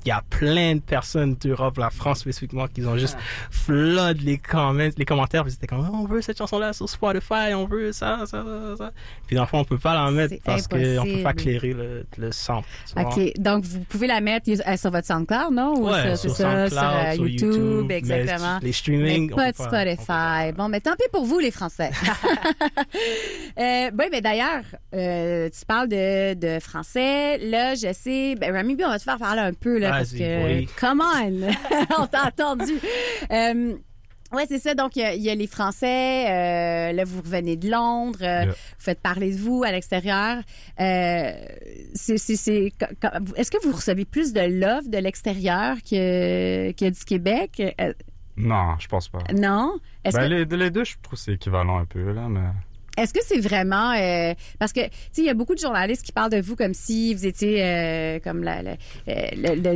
il y a plein de personnes d'Europe, la France spécifiquement, qui ont juste flood les, comments, les commentaires, puis c'était comme Oh, on veut cette chanson-là sur Spotify, on veut ça, ça, ça, ça. Puis dans le fond, on peut pas la mettre parce qu'on peut pas impossible. clairer le, le sample. OK. Donc, vous pouvez la mettre euh, sur votre SoundCloud, non? Ou Ouais, sur ça, sur, SoundCloud, euh, sur YouTube, exactement. les streaming, Mais on pas de pas- Spotify. Bon, mais tant pis pour vous, les Français. (laughs) (laughs) euh, oui, mais d'ailleurs, euh, tu parles de, de français. Là, je sais, ben, Rami B, on va te faire parler un peu, là, parce Vas-y, que, oui. come on! (laughs) on t'a entendu. Euh, Ouais, c'est ça. Donc, il y a- il y, a les Français. euh, là, vous revenez de Londres. euh, Yeah. Vous faites parler de vous à l'extérieur. Euh, c'est, c'est, c'est- quand- quand- est-ce que vous recevez plus de love de l'extérieur que, que du Québec? Non, je pense pas. non? Est-ce Ben, que, les, les deux, je trouve que c'est équivalent un peu, là, mais... est-ce que c'est vraiment... euh, parce que, tu sais, il y a beaucoup de journalistes qui parlent de vous comme si vous étiez euh, comme la, la-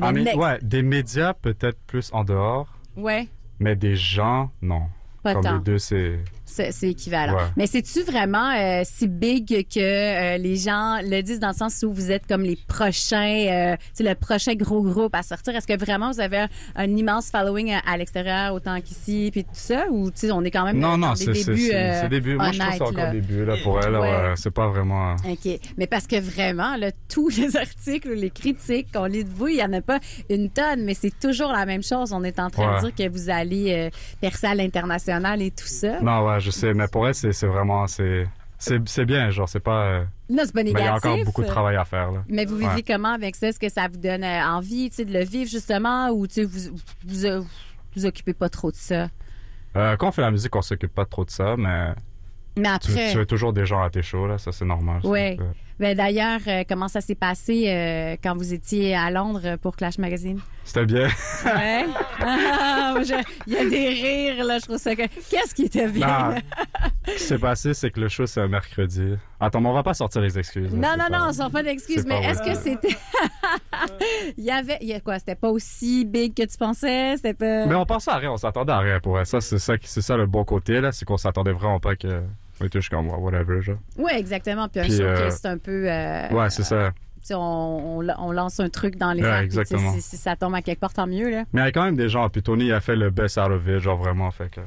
Ah, mais, ouais, des médias, peut-être plus en dehors, Ouais, mais des gens, non. pas Comme tant. les deux, c'est... C'est, c'est équivalent. Ouais. Mais c'est-tu vraiment euh, si big que euh, les gens le disent dans le sens où vous êtes comme les prochains, euh, le prochain gros groupe à sortir? Est-ce que vraiment vous avez un, un immense following à, à l'extérieur autant qu'ici puis tout ça? Ou tu sais, on est quand même Non, non, c'est c'est- euh, c'est début. Moi, je trouve c'est encore début, là, pour elle. Ouais. c'est pas vraiment... OK. Mais parce que vraiment, là, tous les (laughs) articles, les critiques qu'on lit de vous, il n'y en a pas une tonne, mais c'est toujours la même chose. On est en train Ouais. de dire que vous allez euh, percer à l'international et tout ça. Non, ouais, je sais, mais pour elle, c'est vraiment... C'est bien, genre, c'est pas... euh, Non, c'est pas Mais il négatif. y a encore beaucoup de travail à faire, là. Mais vous vivez Ouais. comment avec ça? Est-ce que ça vous donne euh, envie tu sais, de le vivre justement ou tu vous, vous, vous, vous occupez pas trop de ça? Euh, quand on fait la musique, on s'occupe pas trop de ça, mais Mais tu, après, tu veux toujours des gens à tes shows, là, ça, c'est normal. ça. Ben, d'ailleurs, euh, comment ça s'est passé euh, quand vous étiez à Londres pour Clash Magazine? C'était bien. Ouais. Ah, je- Il y a des rires, là, je trouve ça que... Qu'est-ce qui était bien? Ce qui s'est passé, c'est que le show, c'est un mercredi. Attends, mais on va pas sortir les excuses. Non, non, pas- non, on sort pas d'excuses, mais est-ce que c'était... (laughs) il y avait... Il y a quoi? C'était pas aussi big que tu pensais? C'était pas... Mais on pensait à rien, on s'attendait à rien pour elle. Ça, c'est ça, qui- c'est ça le bon côté, là, c'est qu'on s'attendait vraiment pas que. On était juste comme, ouais, whatever, genre. Oui, exactement. Puis un Puis, showcase, euh, c'est un peu... euh, Ouais, c'est ça. on, on, on lance un truc dans les Ouais, airs, exactement. Si, si ça tombe à quelque part, tant mieux. Là. Mais il y a quand même des gens, puis Tony a fait le best out of it, genre vraiment, fait que.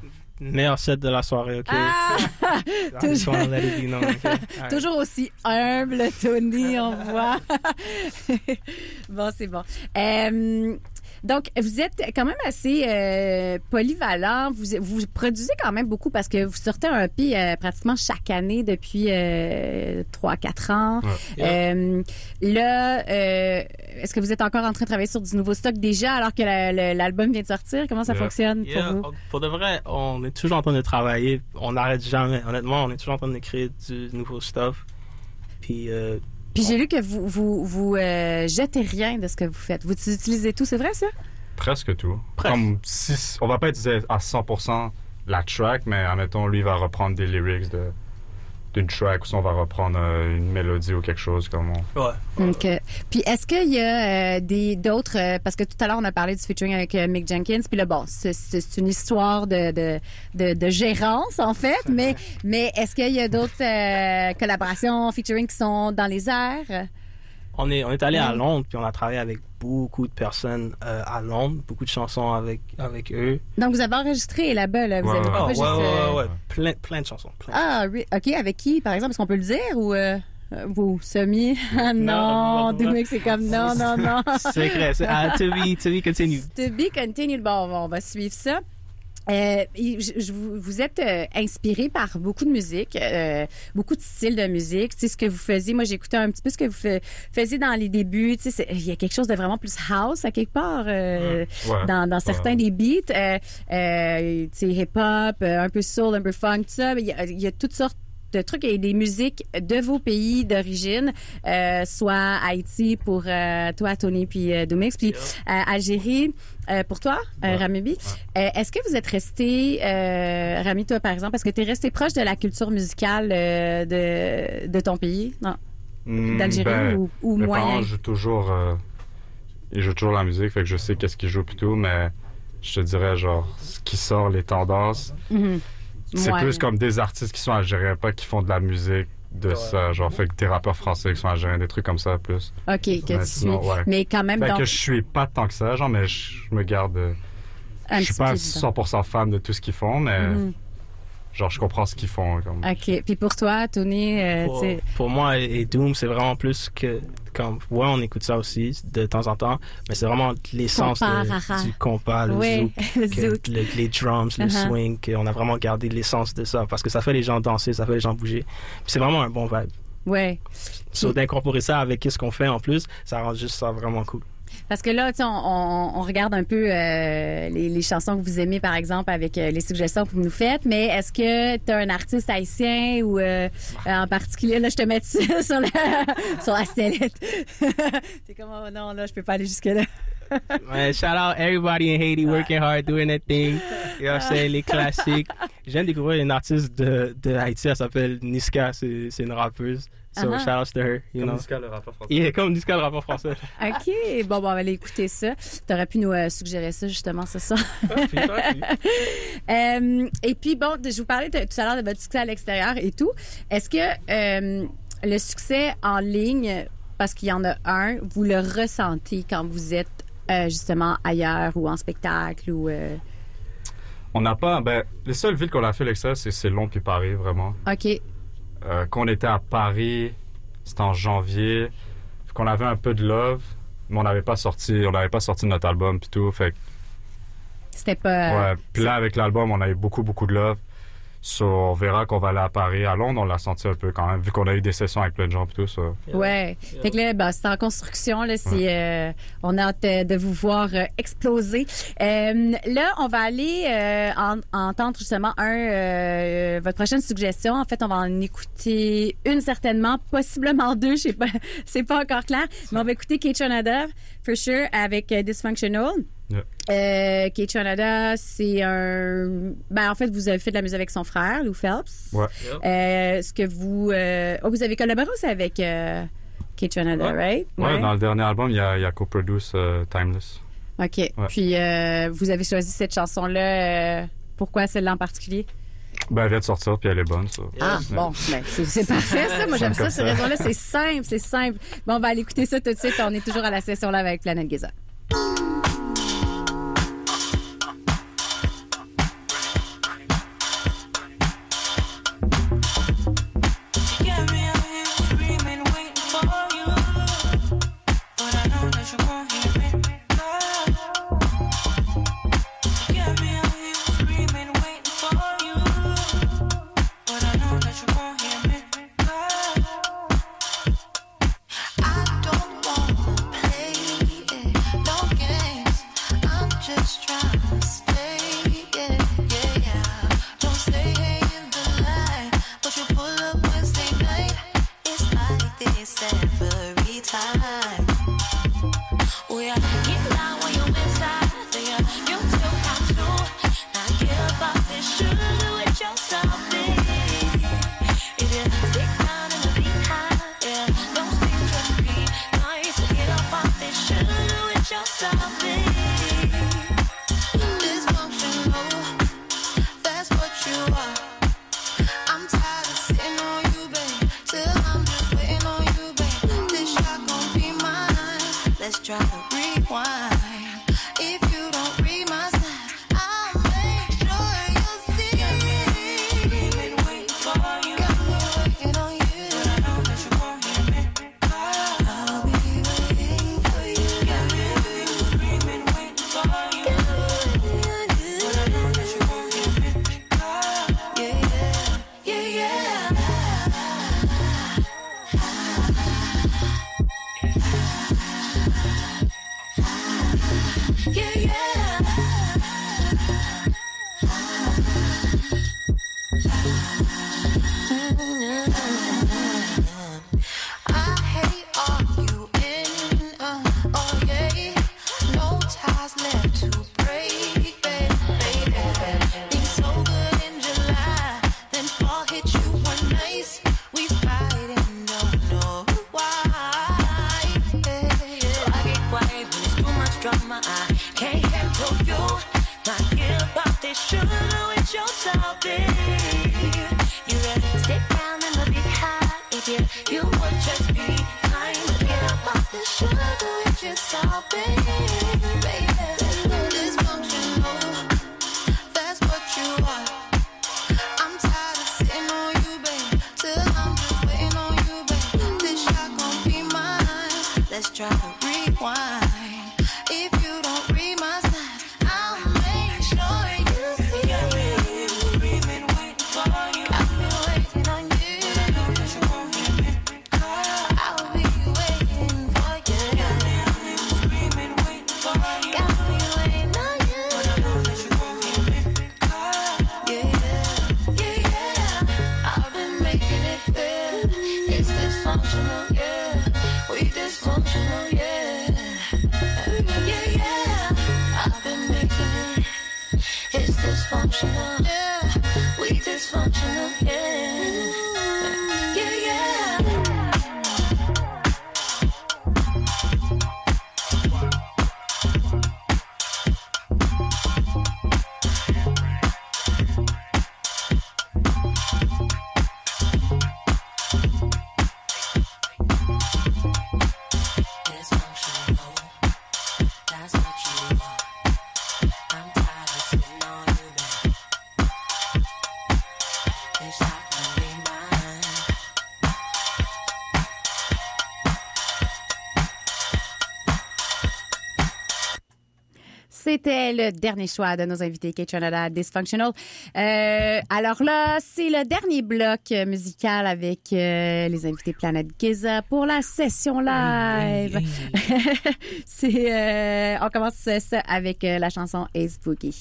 Meilleur set de la soirée, ok? Ah! I (laughs) just wanna let it be known, ok? Alright. (laughs) Toujours aussi humble, Tony, on voit. (laughs) bon, c'est bon. Euh, donc, vous êtes quand même assez euh, polyvalent. Vous, vous produisez quand même beaucoup parce que vous sortez un EP euh, pratiquement chaque année depuis euh, 3-4 ans. Euh, là, est-ce que vous êtes encore en train de travailler sur du nouveau stock déjà alors que la- l'album vient de sortir? Comment ça Yeah. fonctionne Yeah, pour vous? on- pour de vrai, on est toujours en train de travailler. On n'arrête jamais. Honnêtement, on est toujours en train d'écrire du nouveau stuff. Puis, Puis j'ai lu que vous vous, vous euh, jetez rien de ce que vous faites. Vous utilisez tout, c'est vrai ça? Presque tout. Presque. Comme si. On va pas utiliser à 100% la track, mais admettons, lui va reprendre des lyrics de d'une track ou si on va reprendre euh, une mélodie ou quelque chose comme on... ouais. OK. Puis est-ce qu'il y a euh, des d'autres euh, parce que tout à l'heure on a parlé du featuring avec euh, Mick Jenkins puis là bon c'est, une histoire de, de, de, de gérance en fait mais mais est-ce qu'il y a d'autres euh, collaborations featuring qui sont dans les airs? On est, on est allé à Londres, puis on a travaillé avec beaucoup de personnes euh, à Londres, beaucoup de chansons avec, avec eux. Donc, vous avez enregistré là-bas, là. Vous ouais, avez ouais, pas ouais, juste, ouais, euh, ouais, ouais. Plein, plein de chansons. plein. Ah, oui. OK, avec qui, par exemple? Est-ce qu'on peut le dire ou... Euh... Vous, Semi? Ah (laughs) non, non, non. C'est comme non, non, non. Secret, c'est ah, to be, to be continued. To be continued. Bon, on va suivre ça. Euh, je, je- vous, êtes euh, inspiré par beaucoup de musique, euh, beaucoup de styles de musique. Tu sais, ce que vous faisiez, moi, j'écoutais un petit peu ce que vous fa- faisiez dans les débuts. Tu sais, il y a quelque chose de vraiment plus house à quelque part euh, Ouais. dans, dans certains des beats. Euh, euh, tu sais, hip-hop, un peu soul, un peu funk, tout ça. Il y a, il y a toutes sortes de trucs et des musiques de vos pays d'origine, euh, soit Haïti pour euh, toi, Tony, puis euh, Domix, puis euh, Algérie pour toi, Ramibi. Euh, Est-ce que vous êtes resté, Rami, toi par exemple, est-ce que tu es resté proche de la culture musicale de, de ton pays, non? Hmm, d'Algérie ben, ou, ou mes moyen? parents jouent toujours, ils jouent toujours la musique, fait que je sais qu'est-ce qu'ils jouent plutôt, mais je te dirais genre ce qui sort les tendances. Mhm. C'est Ouais. plus comme des artistes qui sont algériens, pas qui font de la musique de ça, genre fait que des rappeurs français qui sont algériens, des trucs comme ça plus. OK, que Mais tu suis. sinon, ouais. Mais quand même, Fait donc, que je suis pas tant que ça, genre, mais je, je me garde. euh, un je suis pas pied dedans. 100% fan de tout ce qu'ils font, mais Mhm. Genre je comprends ce qu'ils font. Comme... OK. Puis pour toi, Tony, euh, Pour, tu sais, pour moi et Doom, c'est vraiment plus que comme ouais, on écoute ça aussi de temps en temps, mais c'est vraiment l'essence de- du compas, le Oui, zouk, (laughs) le que- zouk. le- les drums, le Uh-huh. swing, qu'on a vraiment gardé l'essence de ça parce que ça fait les gens danser, ça fait les gens bouger. Puis c'est vraiment un bon vibe. ouais. So, d'incorporer ça avec ce qu'on fait en plus, ça rend juste ça vraiment cool. Parce que là, on, on- on regarde un peu euh, les, les chansons que vous aimez, par exemple, avec euh, les suggestions que vous nous faites. Mais est-ce que tu as un artiste haïtien ou euh, en particulier, là, je te mets dessus (laughs) sur la, sur la sellette? (laughs) T'es comme, oh non, là, je peux pas aller jusque-là. (laughs) Shout out everybody in Haiti working hard, doing their thing. You know what I'm saying? Les classiques. Je viens de découvrir une artiste de, de Haïti, elle s'appelle Niska, c'est une rappeuse. So Uh-huh. shout out to her, you Comme know. Niska, le rappeur français. Il est comme Niska, le rappeur français. OK. Bon, bon, on va aller écouter ça. Tu aurais pu nous euh, suggérer ça, justement, c'est ça. (laughs) Euh, et puis, bon, je vous parlais de- tout à l'heure de votre succès à l'extérieur et tout. Est-ce que euh, le succès en ligne, parce qu'il y en a un, vous le ressentez quand vous êtes euh, justement ailleurs ou en spectacle ou... euh, On n'a pas. Ben, les seules villes qu'on a fait l'extérieur, c'est c'est Londres puis Paris, vraiment. OK. Euh, quand on était à Paris, c'était en janvier. Qu'on avait un peu de love, mais on n'avait pas sorti, on n'avait pas sorti notre album puis tout. Fait C'était pas... ouais. Puis là, avec l'album, on a eu beaucoup, beaucoup de love. So, on verra qu'on va aller à Paris. À Londres, on l'a senti un peu quand même, vu qu'on a eu des sessions avec plein de gens puis tout. ça. Ouais. Fait que là, ben, c'est en construction. Là, c'est, euh, on a hâte euh, de vous voir euh, exploser. Euh, là, on va aller euh, en- entendre justement un euh, votre prochaine suggestion. En fait, on va en écouter une certainement, possiblement deux. Je sais pas, (laughs) c'est pas encore clair. Mais on va écouter Kate Shonada, for sure, avec euh, Dysfunctional. Yeah. Euh, Kate Shonada, c'est un. Ben, en fait, vous avez fait de la musique avec son frère, Lou Phelps. Ouais. Euh, ce que vous. euh, oh, vous avez collaboré aussi avec euh, Kate Shonada, Ouais. right? Ouais, dans le dernier album, il y a, il y a co-produce euh, Timeless. OK. Puis, euh, vous avez choisi cette chanson-là. euh, pourquoi celle-là en particulier? Ben, elle vient de sortir, puis elle est bonne, ça. Ah, bon, ben, c'est parfait, ça. Moi, j'aime ça, ça. raison-là. C'est simple, c'est simple. Bon, on va aller écouter ça tout de suite. On est toujours à la session là avec Planète Giza. Let's try to rewind. Le dernier choix de nos invités K-Trinidad Dysfunctional. Euh, alors là, c'est le dernier bloc musical avec euh, les invités Planète Giza pour la session live. (laughs) c'est, euh, on commence ça avec euh, la chanson Ace Boogie.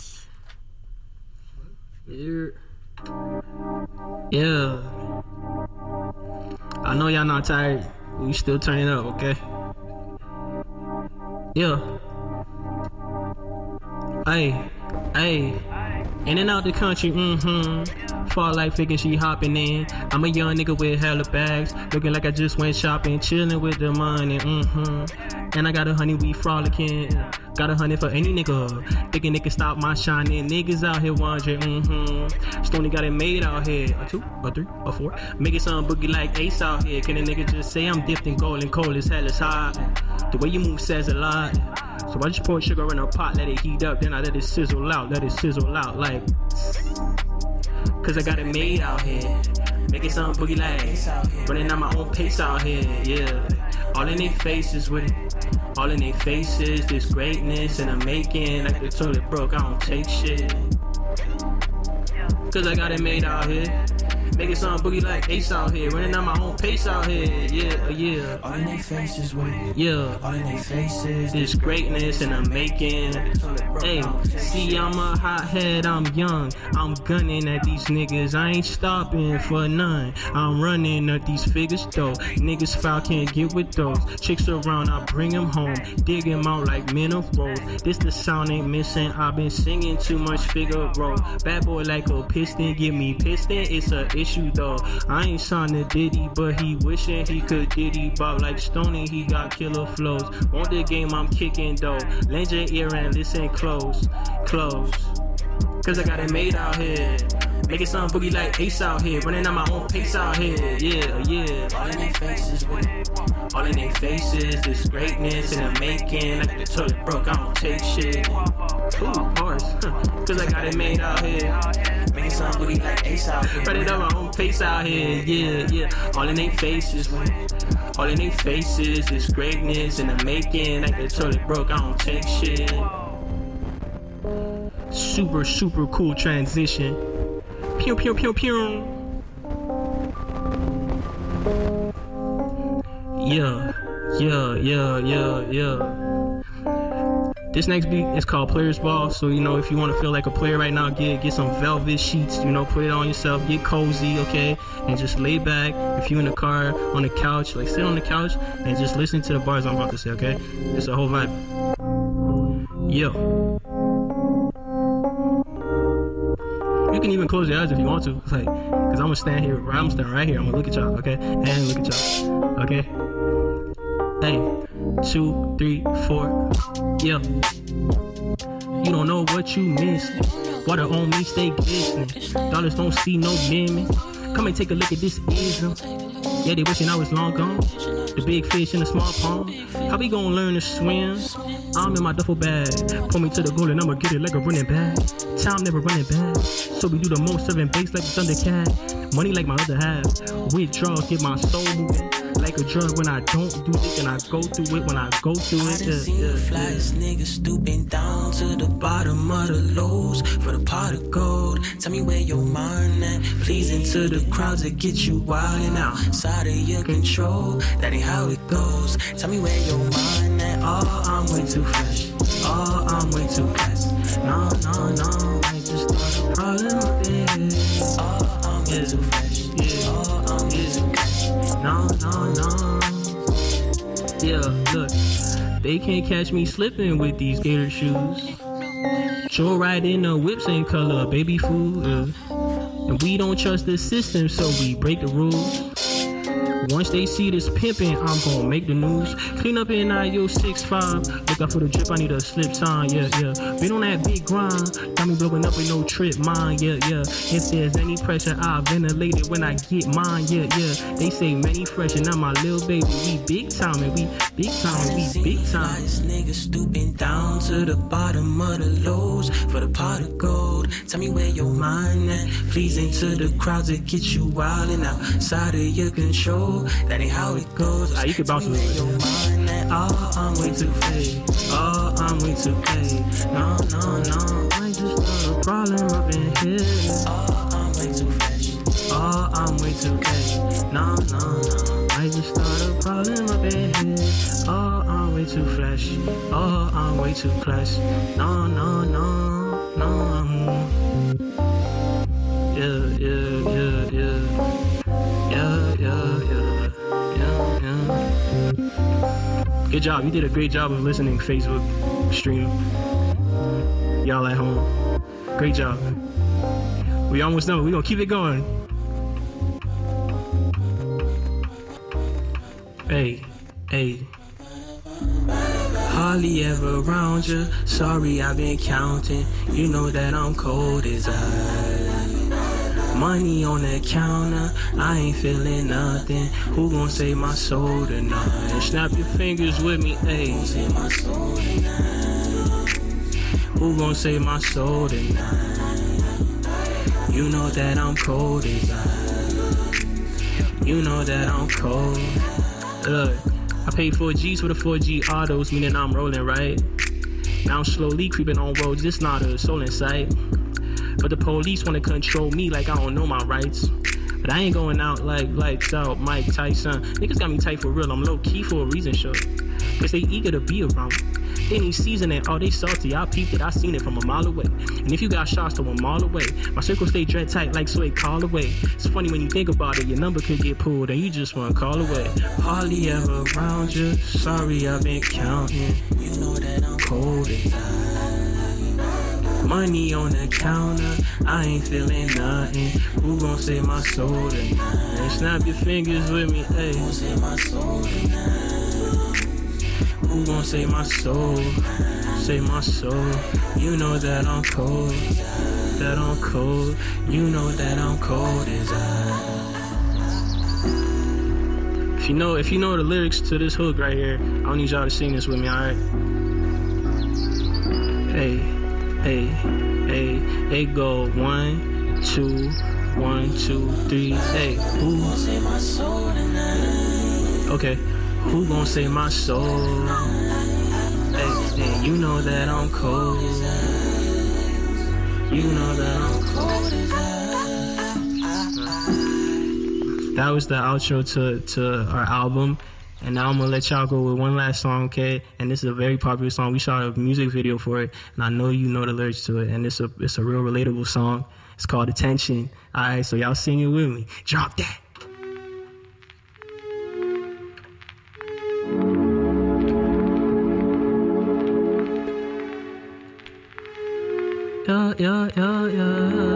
Yeah. Yeah. I know y'all not tired. We still turning up, okay? Yeah. Hey, hey. In and out the country, mm-hmm. Fall like thinking she hopping in. I'm a young nigga with hella bags. Looking like I just went shopping, chilling with the money, mm-hmm. And I got a honey, we frolicking. Got a honey for any nigga. Thinking they can stop my shining. Niggas out here wondering, mm-hmm. Stony got it made out here. A two, a three, a four. Making some boogie like Ace out here. Can a nigga just say I'm dipped in gold and cold as hell is hot? The way you move says a lot. So I just pour sugar in a pot, let it heat up, then I let it sizzle out, let it sizzle out like. Cause I got it made out here. Making some boogie like running at my own pace out here, yeah. All in their faces with it. All in their faces, this greatness and I'm making like the toilet broke, I don't take shit. Cause I got it made out here. Making some boogie like Ace out here, running at my own pace out here, yeah, yeah. All in their faces with it. Yeah. All in their faces. This greatness and I'm making. Hey, see, I'm a hothead, I'm young. I'm gunning at these niggas. I ain't stopping for none. I'm running at these figures though. Niggas foul can't get with those. Chicks around, I bring them home. Dig 'em out like men of minerals. This the sound ain't missing. I've been singing too much Figaro. Bad boy like a piston, give me piston. It's a issue though. I ain't signed to Diddy, but he wishing he could Diddy bop like Stoney. He got killer flows. On the game, I'm kicking though. Lend your ear and listen close, close. Cause I got it made out here. Making some boogie like Ace out here, running at my own pace out here. Yeah, yeah. All in their faces, with all in their faces, this greatness in the making. Like the toilet broke, I don't take shit. Ooh, course, (laughs) cause I got it made out here. Making some boogie like Ace out here, running at my own pace out here. Yeah, yeah. All in their faces, all in their faces, this greatness in the making. Like the toilet broke, I don't take shit. Super, super cool transition. Pew, pew, pew, pew. Yeah, yeah, yeah, yeah, yeah. This next beat is called Players Ball. So you know, if you want to feel like a player right now, get get some velvet sheets. You know, put it on yourself. Get cozy, okay, and just lay back. If you in the car, on the couch, like sit on the couch and just listen to the bars I'm about to say. Okay, it's a whole vibe. Yo. You can even close your eyes if you want to, (laughs) like, cause I'm gonna stand here, I'm standing right here. I'm gonna look at y'all, okay, and look at y'all, okay. Hey, two, three, four, yeah. You don't know what you missed. Water on me, stay glistening. Dollars don't see no limit. Come and take a look at this ism. Yeah, they wishing I was long gone. The big fish in the small pond. How we gonna learn to swim? I'm in my duffel bag. Pull me to the goal and I'ma get it like a running back. Time never running back. So we do the most serving base like the Thundercat. Money like my other half. Withdrawals get my soul moving. Like a drug when I don't do it, and I go through it when I go through I it. done Yeah, seen the flyest niggas stooping down to the bottom of the lows for the pot of gold. Tell me where your mind at. Pleasing to the crowds that get you wild and outside of your control. That ain't how it goes. Tell me where your mind at. Oh, I'm way too fresh. Oh, I'm way too fast. No, no, no. Yeah, look, they can't catch me slipping with these gator shoes. Joe right in the whip, same color, baby food. uh. And we don't trust the system, so we break the rules. Once they see this pimping, I'm gonna make the news. Clean up in IO 65. Look out for the drip, I need a slip sign. Yeah, yeah. Been on that big grind. Got me blowing up with no trip mine. Yeah, yeah. If there's any pressure, I ventilate it when I get mine. Yeah, yeah. They say many fresh, and I'm my little baby. We big time, and we big time, we big time. Flyest niggas stooping down to the bottom of the lows for the pot of gold. Tell me where your mind at. Pleasing to the crowds that get you wild and outside of your control. That ain't how it goes. Ah, you can bounce me your mind at. Oh, I'm way too fake. Oh, I'm way too fake. No, no, no. I just got a problem up in here. Oh, I'm way too fresh. Oh, I'm way too fake. No, no, no. I just start a problem up in here. Oh, I'm way too flash. Oh, I'm way too class. No, no, no, no. Yeah, yeah, yeah, Good job. You did a great job of listening, Facebook stream. Y'all at home. Great job. We almost done. we gonna keep it going. Hey, hey. Hardly ever around you. Sorry, I've been counting. You know that I'm cold as ice. Money on the counter, I ain't feeling nothing. Who gon' save my soul tonight? Snap your fingers with me, hey. Save my soul tonight. Who gon' save my soul tonight? You know that I'm cold as ice. You know that I'm cold. Look, I paid 4Gs for the 4G autos, meaning I'm rolling right. Now slowly creeping on roads, it's not a soul in sight. But the police wanna control me like I don't know my rights. But I ain't going out like lights out, Mike Tyson. Niggas got me tight for real, I'm low key for a reason, sure. Cause they eager to be around. me. Any seasoning, all they salty. I peeped it, I seen it from a mile away. And if you got shots to a mile away, my circle stay dread tight like it call away. It's funny when you think about it, your number could get pulled and you just one call away. Hardly ever around you. Sorry, I've been counting. You know that I'm cold. Money on the counter, I ain't feeling nothing. Who gon' save my soul tonight? Snap your fingers with me, hey. Who gon' save my soul tonight? Who gon' save my soul? Save my soul. You know that I'm cold. that I'm cold. You know that I'm cold as ice. If you know, if you know the lyrics to this hook right here, I don't need y'all to sing this with me, alright? Hey, hey, hey, hey, go one, two, one, two, three. Hey, who? Okay, who gon' save my soul? Hey, you know that I'm cold. You know that I'm cold. That was the outro to to our album. And now I'm gonna let y'all go with one last song, okay? And this is a very popular song. We shot a music video for it, and I know you know the lyrics to it. And it's a it's a real relatable song. It's called Attention. All right, so y'all sing it with me. Drop that. Yeah, yeah, yeah,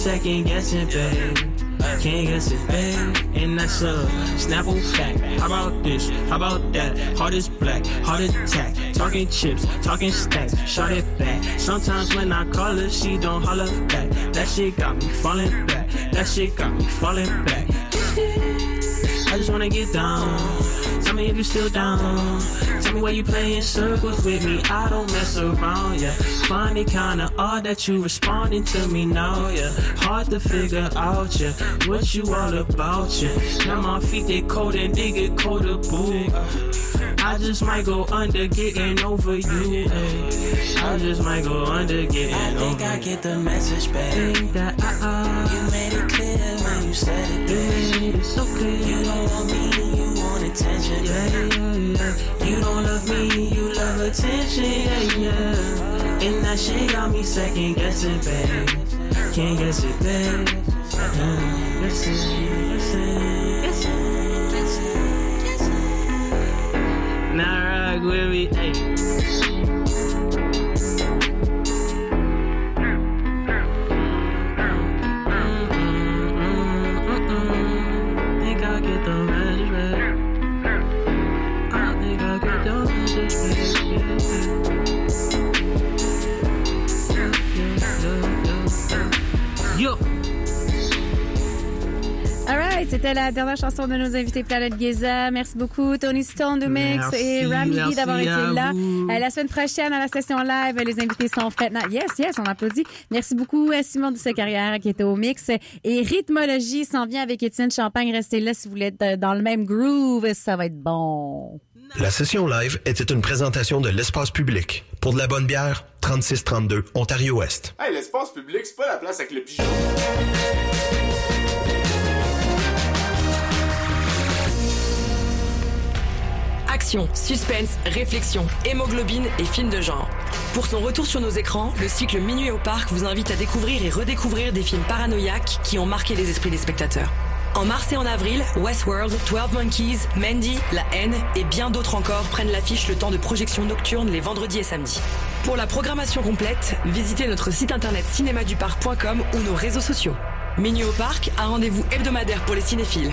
second guessing, babe. Can't guess it, babe. And that's a Snapple fact. How about this? How about that? Heart is black, heart attack. Talking chips, talking stacks. Shot it back. Sometimes when I call her, she don't holler back. That shit got me falling back. That shit got me falling back. I just wanna get down. Tell me if you still down. Tell me why you playing circles with me. I don't mess around, yeah. Find it kinda odd that you responding to me now, yeah. Hard to figure out, yeah. What you all about, yeah. Now my feet they cold and they get colder, boo. I just might go under getting over you. ay. I just might go under getting I over think I get the message, babe. Think that I, uh, You made it clear when you said it, babe. it's so clear. You don't want me, you attention, Yeah, yeah, yeah. You don't love me, you love attention, yeah, yeah. And that shit got me second guessing, babe. Can't guess it, babe. Uh, Listen, listen, listen, listen. Now rock with me, hey. C'était la dernière chanson de nos invités Planète Giza. Merci beaucoup Tony Stone de Mix Merci, et Rami d'avoir été là. Euh, la semaine prochaine à la session live, les invités sont faits. Yes, yes, on applaudit. Merci beaucoup à Simon de sa carrière qui était au Mix et Rythmologie s'en vient avec Étienne Champagne. Restez là si vous voulez être euh, dans le même groove, ça va être bon. La session live était une présentation de l'espace public. Pour de la bonne bière, 3632 Ontario-Ouest. Hey, l'espace public, c'est pas la place avec le pigeon. Action, suspense, réflexion, hémoglobine et films de genre. Pour son retour sur nos écrans, le cycle Minuit au parc vous invite à découvrir et redécouvrir des films paranoïaques qui ont marqué les esprits des spectateurs. En mars et en avril, Westworld, 12 Monkeys, Mandy, La haine et bien d'autres encore prennent l'affiche le temps de projection nocturne les vendredis et samedis. Pour la programmation complète, visitez notre site internet cinémaduparc.com ou nos réseaux sociaux. Minuit au parc, un rendez-vous hebdomadaire pour les cinéphiles.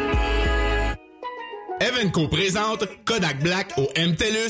Evenco présente Kodak Black au MTLUS